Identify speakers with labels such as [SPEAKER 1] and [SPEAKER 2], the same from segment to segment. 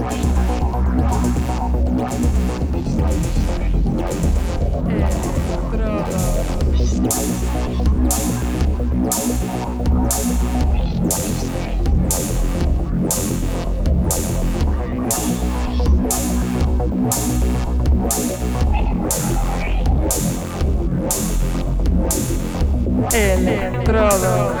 [SPEAKER 1] Estrada. Electrodos.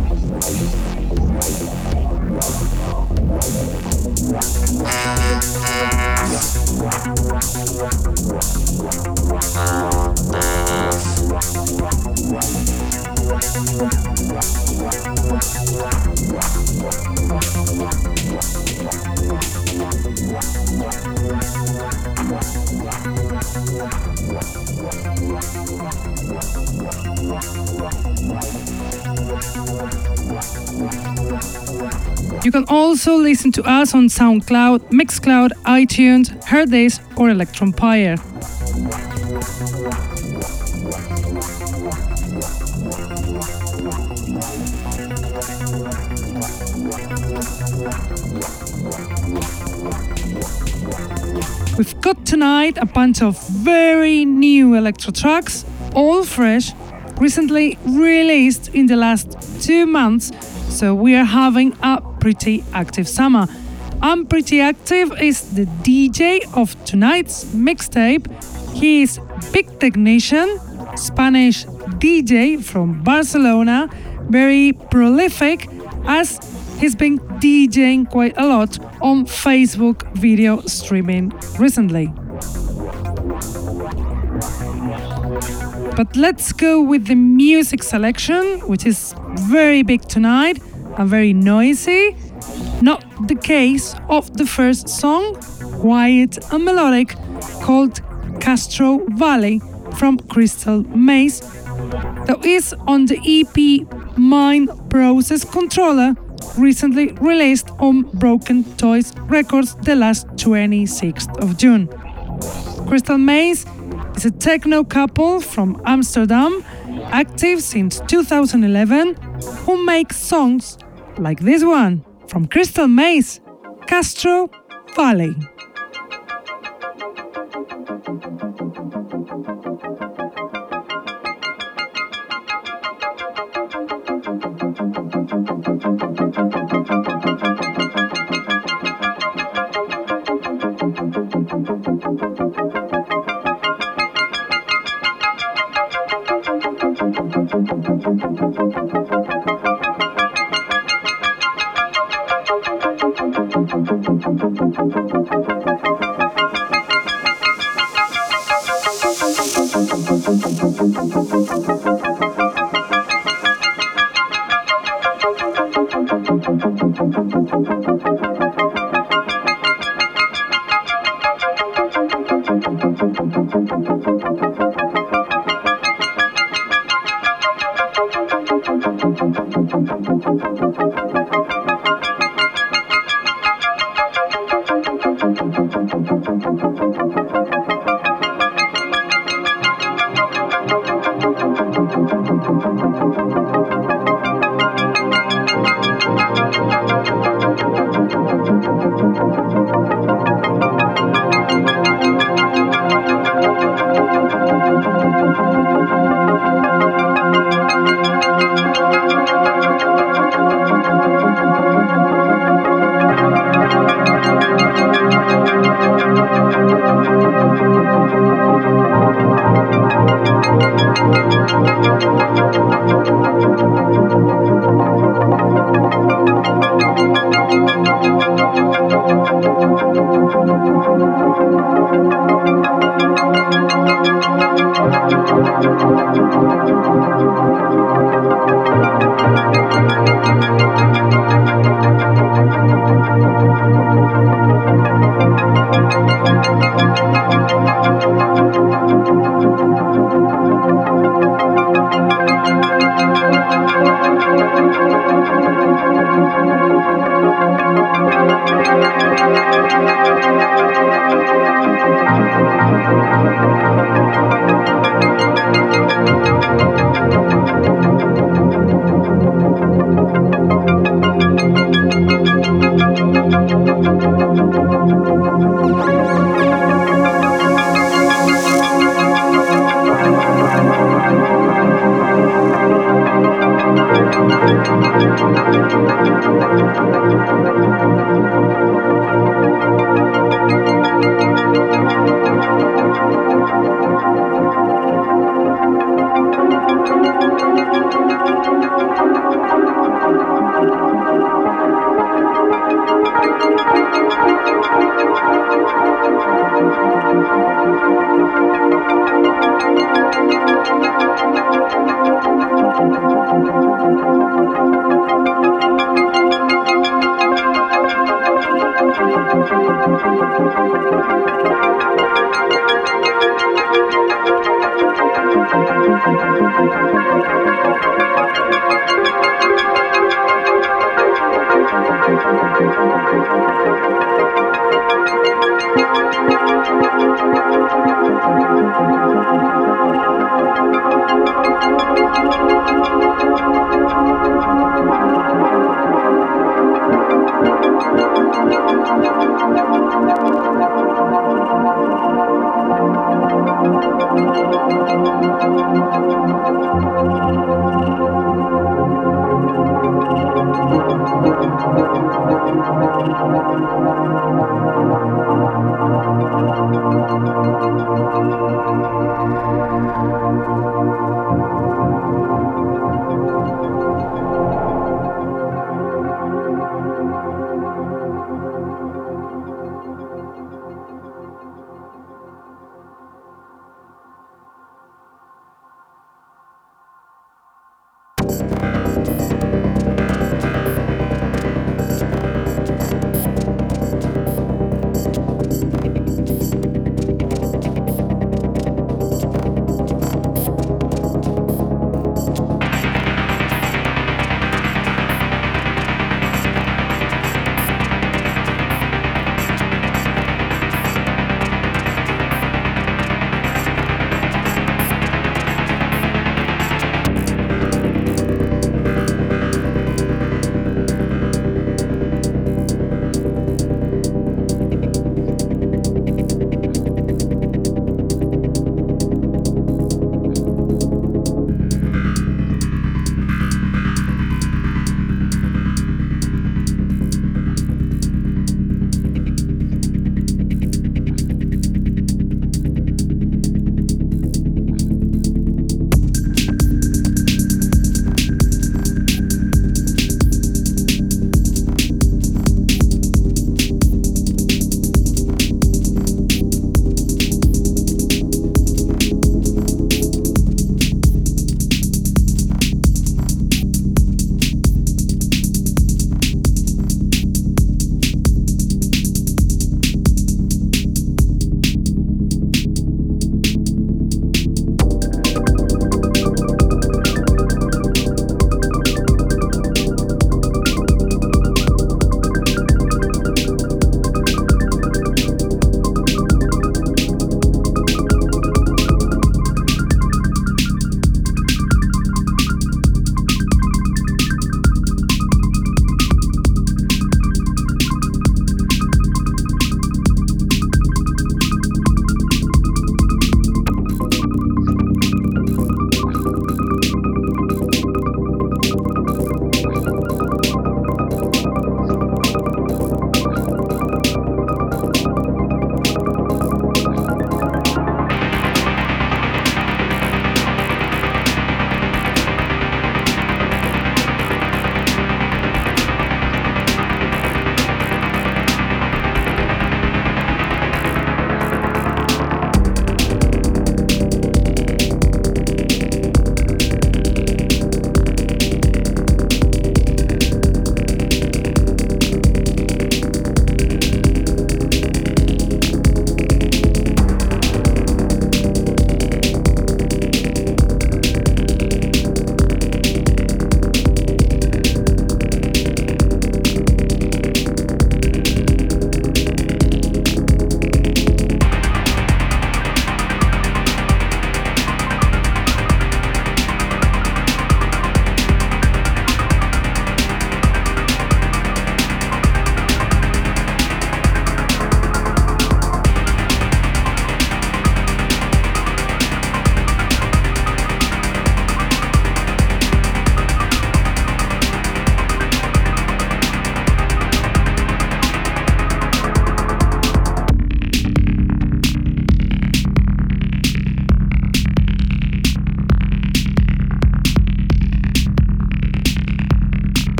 [SPEAKER 1] You can also listen to us on SoundCloud, Mixcloud, iTunes, Hearthis, or Electronpire. We've got tonight a bunch of very new electro tracks, all fresh, recently released in the last two months, so we are having a pretty active summer. I'm Pretty Active is the DJ of tonight's mixtape. He is Big Technician, Spanish DJ from Barcelona, very prolific as he's been DJing quite a lot on Facebook video streaming recently. But let's go with the music selection, which is very big tonight and very noisy. Not the case of the first song, quiet and melodic, called Castro Valley from Crystal Maze, that is on the EP Mind Process Controller, recently released on Broken Toys Records the last 26th of June. Crystal Maze is a techno couple from Amsterdam, active since 2011, who make songs like this one from Crystal Maze, Castro Valley.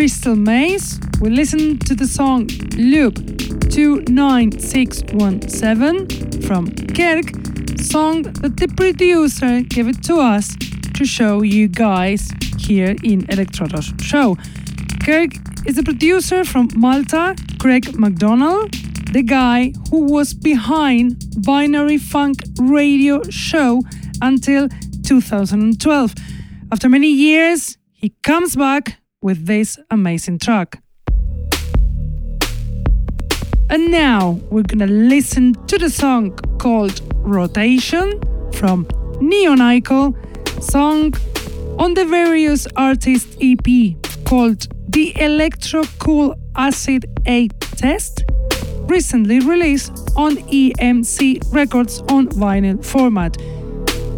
[SPEAKER 1] Crystal Maze, we listen to the song Loop 29617 from Kirk, song that the producer gave it to us to show you guys here in Electrodos show. Kirk is a producer from Malta, Craig McDonald, the guy who was behind Binary Funk radio show until 2012. After many years, he comes back with this amazing track. And now we're gonna listen to the song called Rotation from Neonicle, song on the various artists EP called The Electro Cool Acid 8 Test, recently released on EMC Records on vinyl format.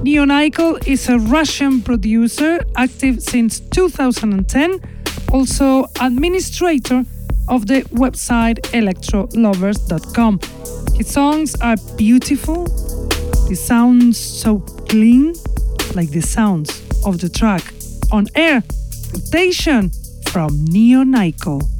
[SPEAKER 1] Neonicle is a Russian producer active since 2010, also administrator of the website electrolovers.com. His songs are beautiful, they sounds so clean, like the sounds of the track on air. Rotation from awesome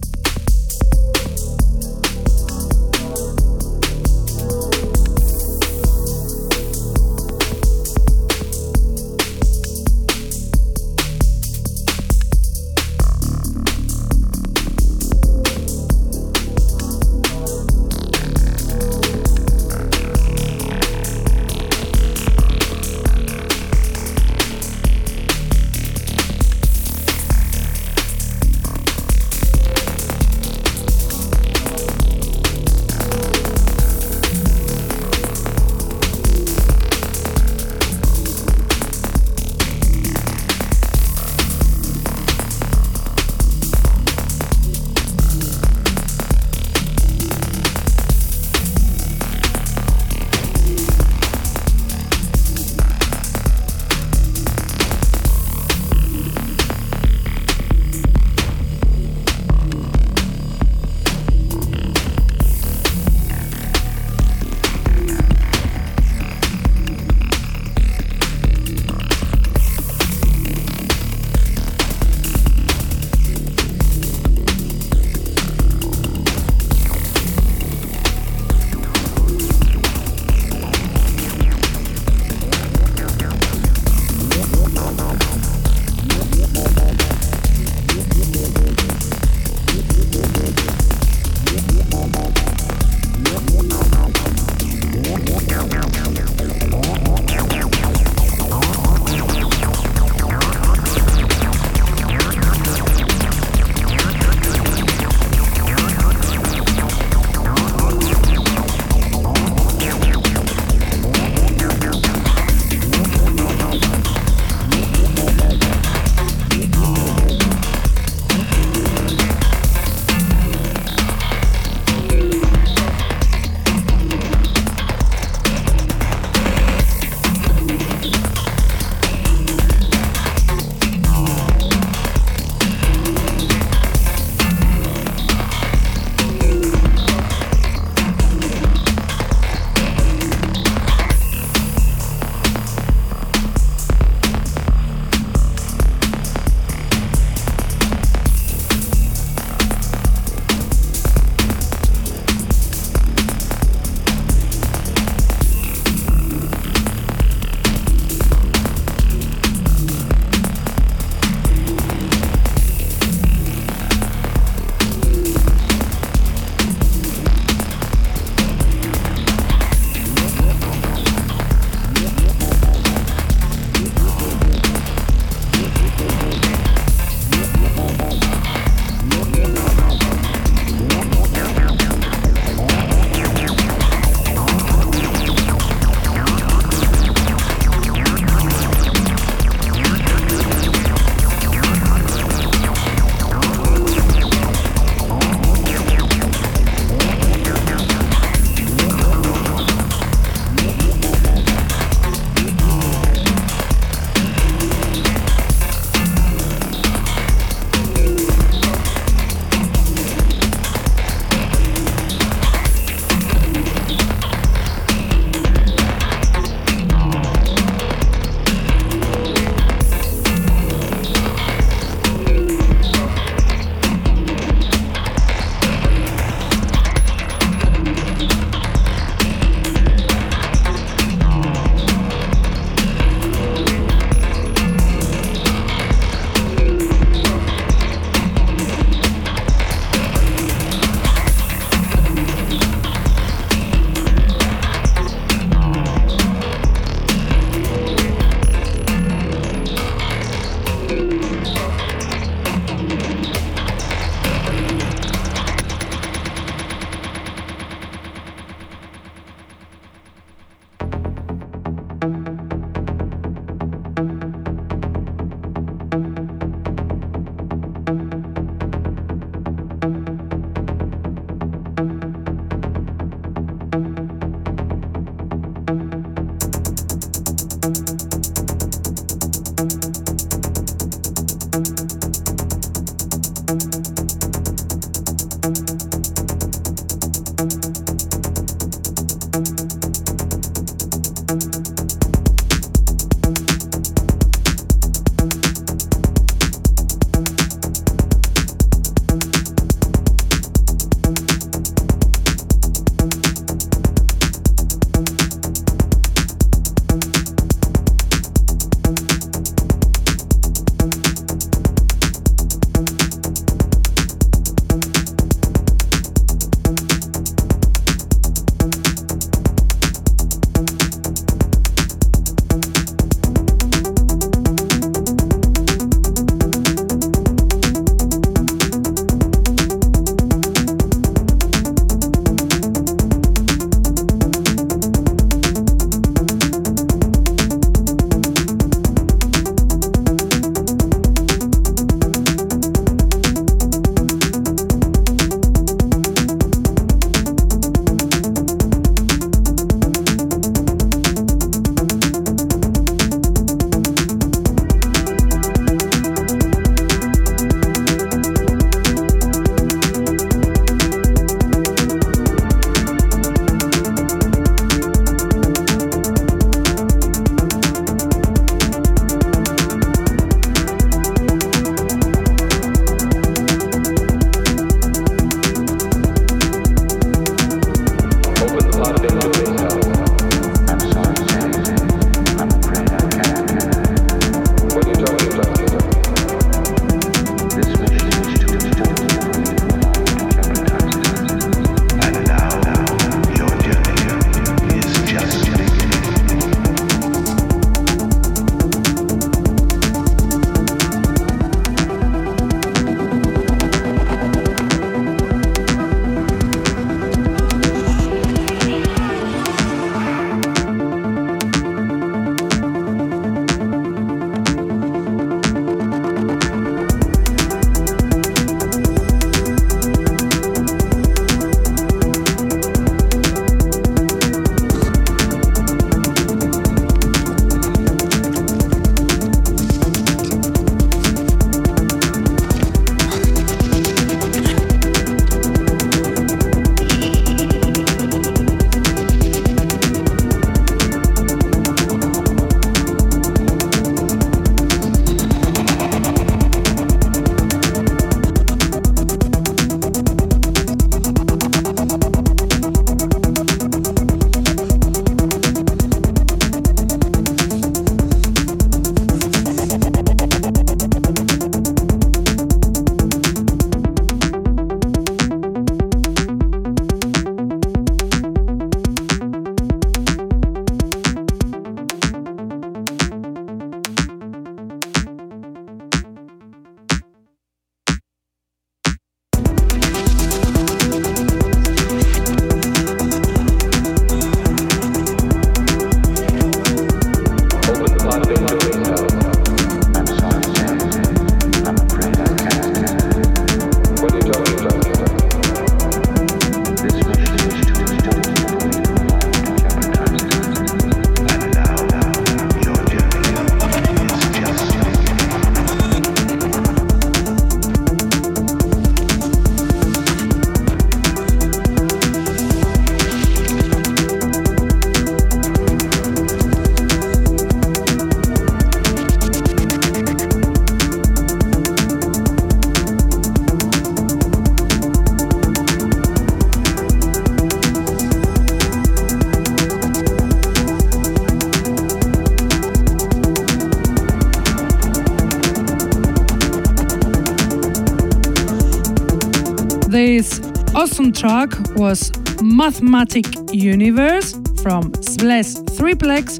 [SPEAKER 1] Mathematic Universe from Splash Triplex,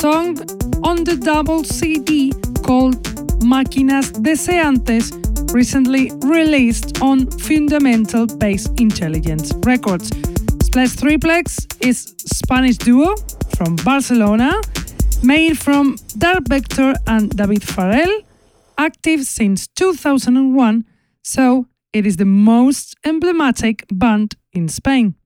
[SPEAKER 1] song on the double CD called Máquinas Deseantes, recently released on Fundamental Bass Intelligence Records. Splash Triplex is Spanish duo from Barcelona, made from Dark Vector and David Farrell, active since 2001, so it is the most emblematic band in Spain.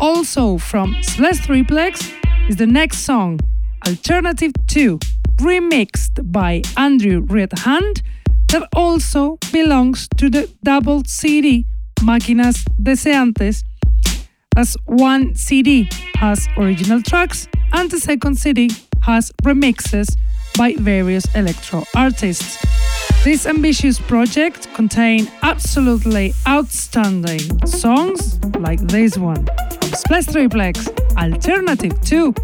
[SPEAKER 1] Also from Celeste Triplex is the next song, Alternative 2, remixed by Andrew Redhand. that also belongs to the double CD Máquinas Deseantes, as one CD has original tracks and the second CD has remixes by various electro artists. This ambitious project contains absolutely outstanding songs like this one from Splash Triplex, Alternative 2,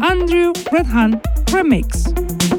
[SPEAKER 1] Andrew Redhand Remix.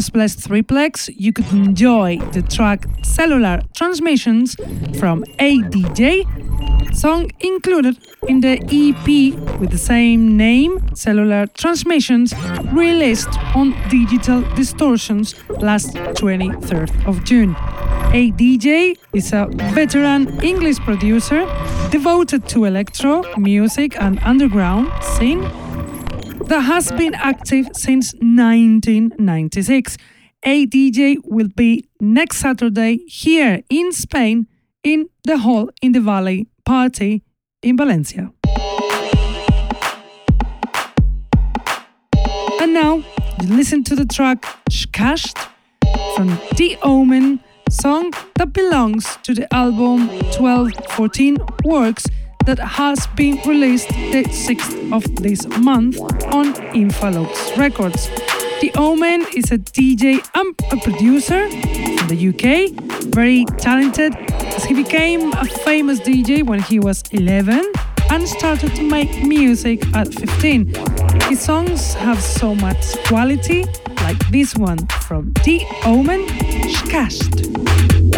[SPEAKER 1] Splash Triplex, you could enjoy the track Cellular Transmissions from ADJ, song included in the EP with the same name, Cellular Transmissions, released on Digital Distortions last 23rd of June. ADJ is a veteran English producer devoted to electro, music, and underground scene that has been active since 1996. ADJ will be next Saturday here in Spain in the Hall in the Valley party in Valencia. And now, listen to the track Shkasht from The Omen, song that belongs to the album 1214 Works that has been released the 6th of this month on Infalox Records. The Omen is a DJ and a producer from the UK, very talented as he became a famous DJ when he was 11 and started to make music at 15. His songs have so much quality, like this one from The Omen, Shkasht.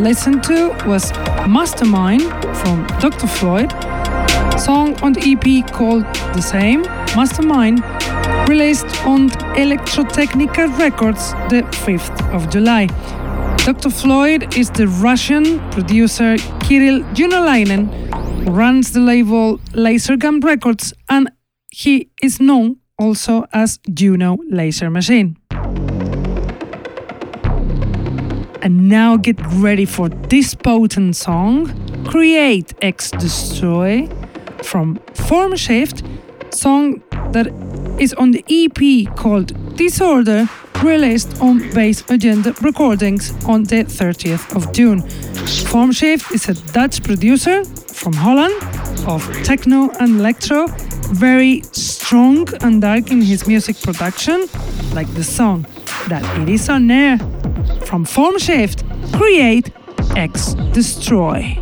[SPEAKER 1] Were to was Mastermind from Dr. Floyd, song on the EP called the same, Mastermind, released on Elektrotechnika Records the 5th of July. Dr. Floyd is the Russian producer Kirill Junolainen, who runs the label Lasergun Records, and he is known also as Juno Laser Machine. Now get ready for this potent song, Create X Destroy from Formshift, song that is on the EP called Disorder, released on Bass Agenda Recordings on the 30th of June. Formshift is a Dutch producer from Holland of techno and electro, very strong and dark in his music production, like the song that it is on air from Formshift, create, X, destroy.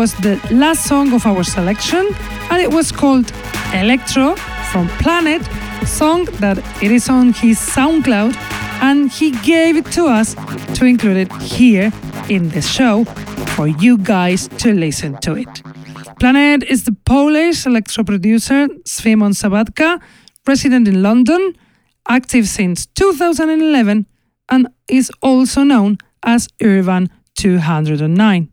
[SPEAKER 1] Was the last song of our selection, and it was called Electro from Planet, song that it is on his SoundCloud, and he gave it to us to include it here in the show for you guys to listen to it. Planet is the Polish electro producer Szymon Sabatka, resident in London, active since 2011, and is also known as Urban 209.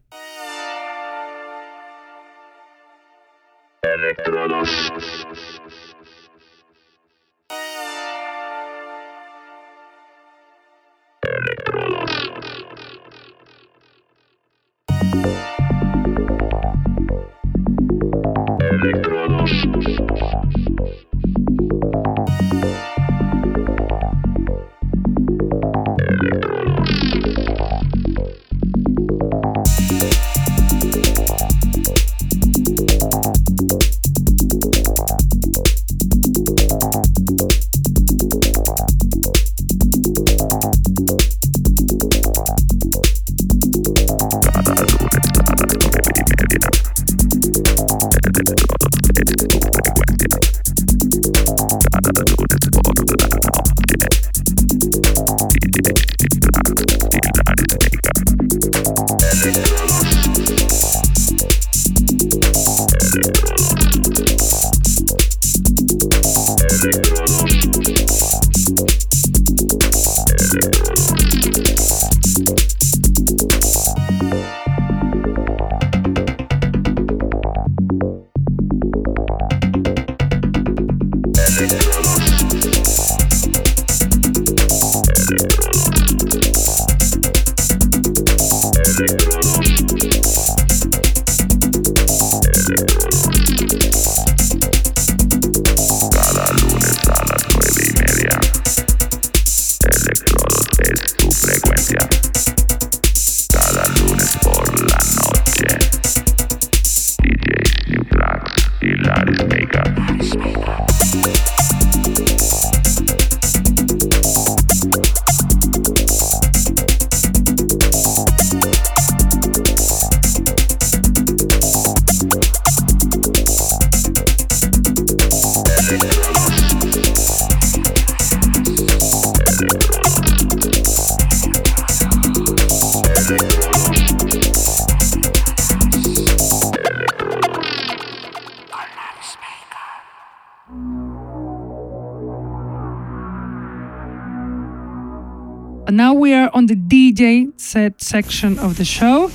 [SPEAKER 1] Set section of the show.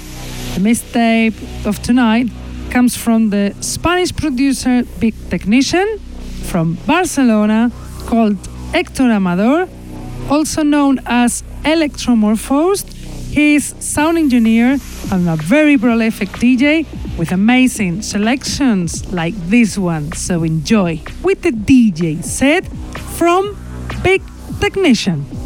[SPEAKER 1] The mixtape of tonight comes from the Spanish producer Big Technician from Barcelona called Hector Amador, also known as Electromorphosed. He is sound engineer and a very prolific DJ with amazing selections like this one. So enjoy with the DJ set from Big Technician.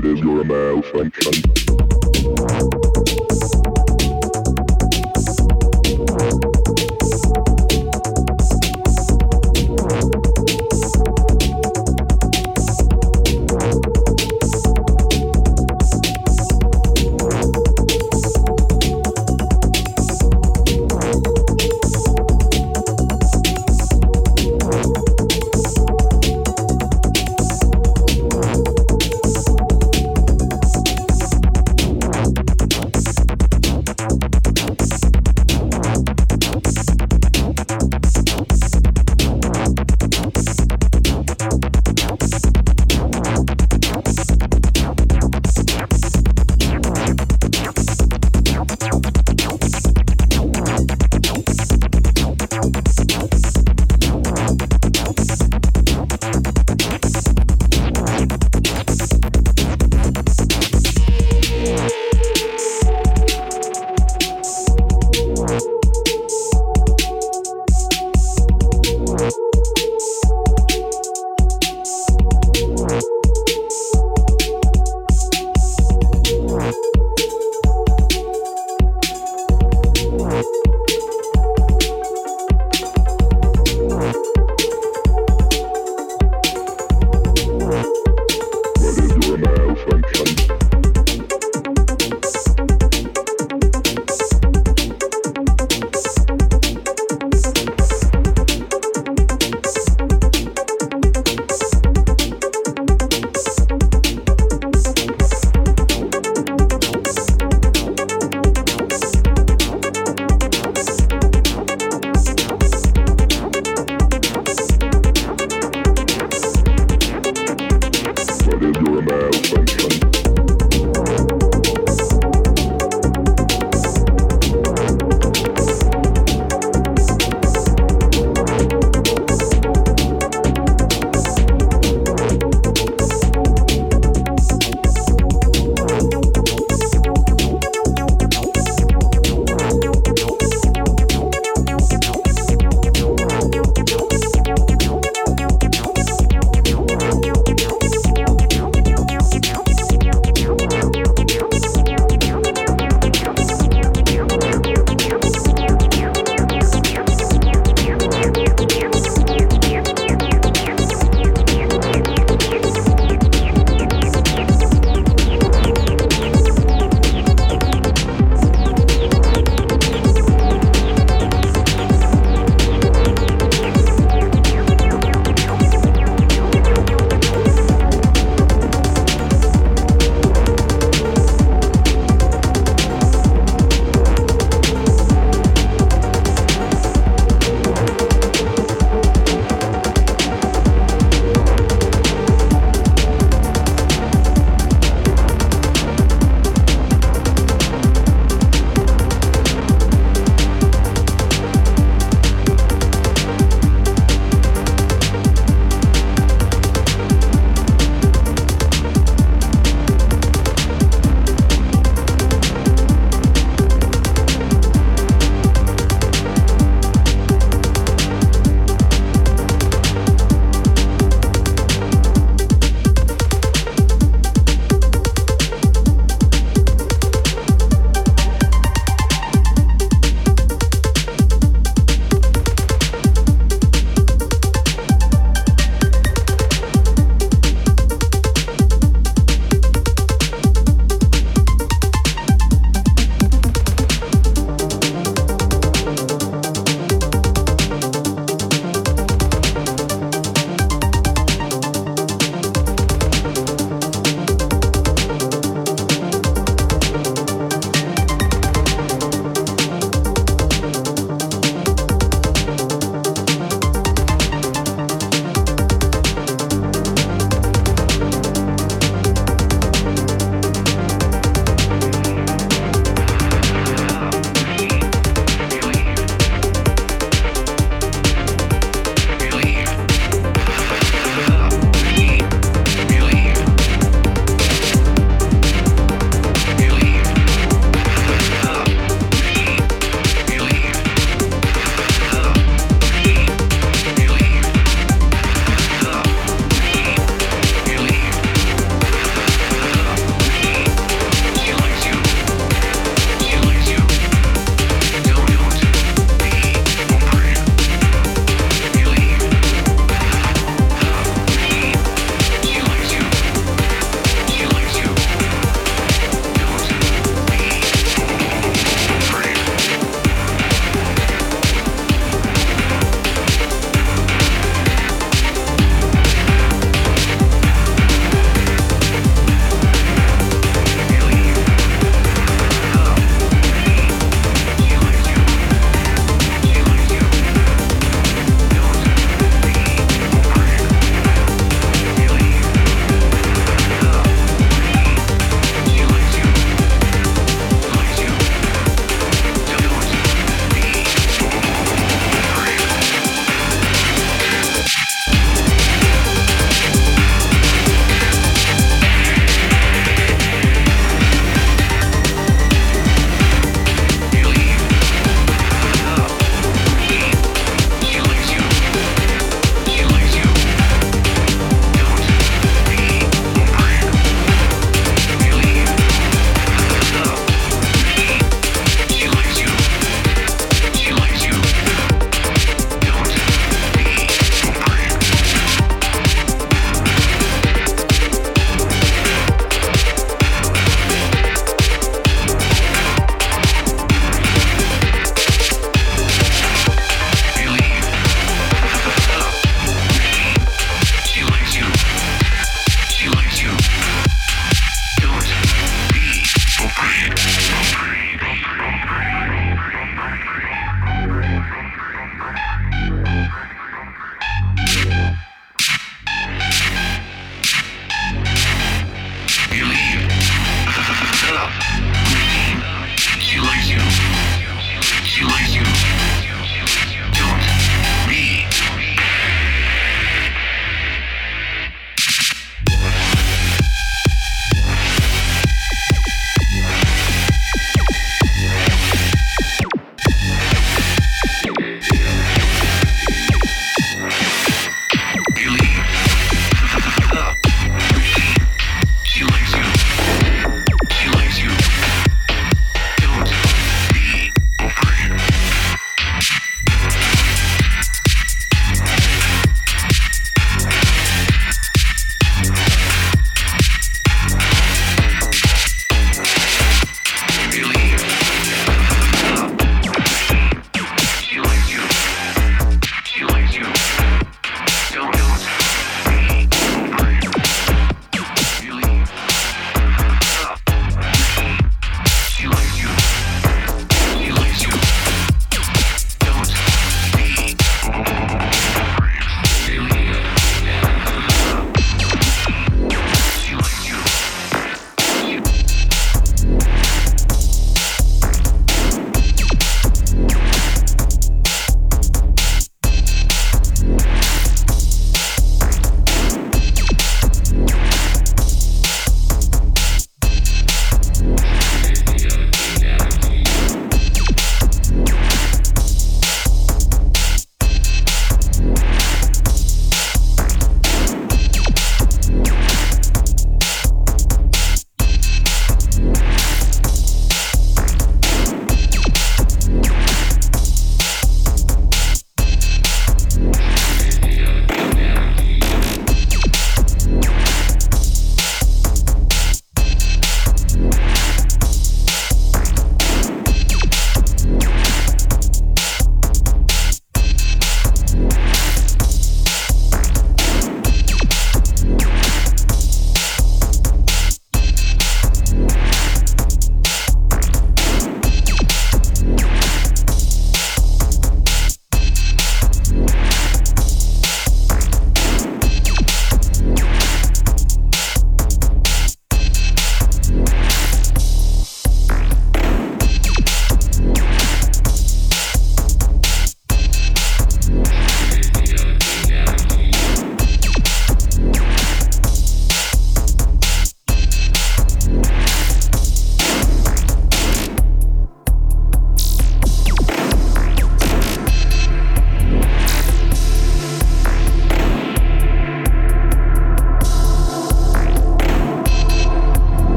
[SPEAKER 2] What
[SPEAKER 1] is your malfunction?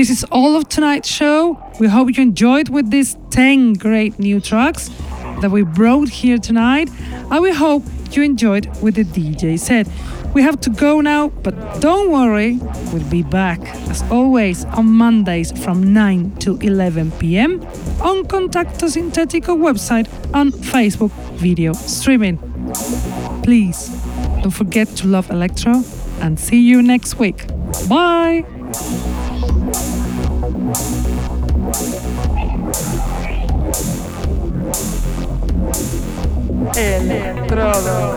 [SPEAKER 1] This is all of tonight's show. We hope you enjoyed with these 10 great new tracks that we brought here tonight. And we hope you enjoyed with the DJ set. We have to go now, but don't worry, we'll be back as always on Mondays from 9 to 11 pm on Contacto Sintetico website and Facebook video streaming. Please don't forget to love electro and see you next week. Bye!
[SPEAKER 2] Electrodos.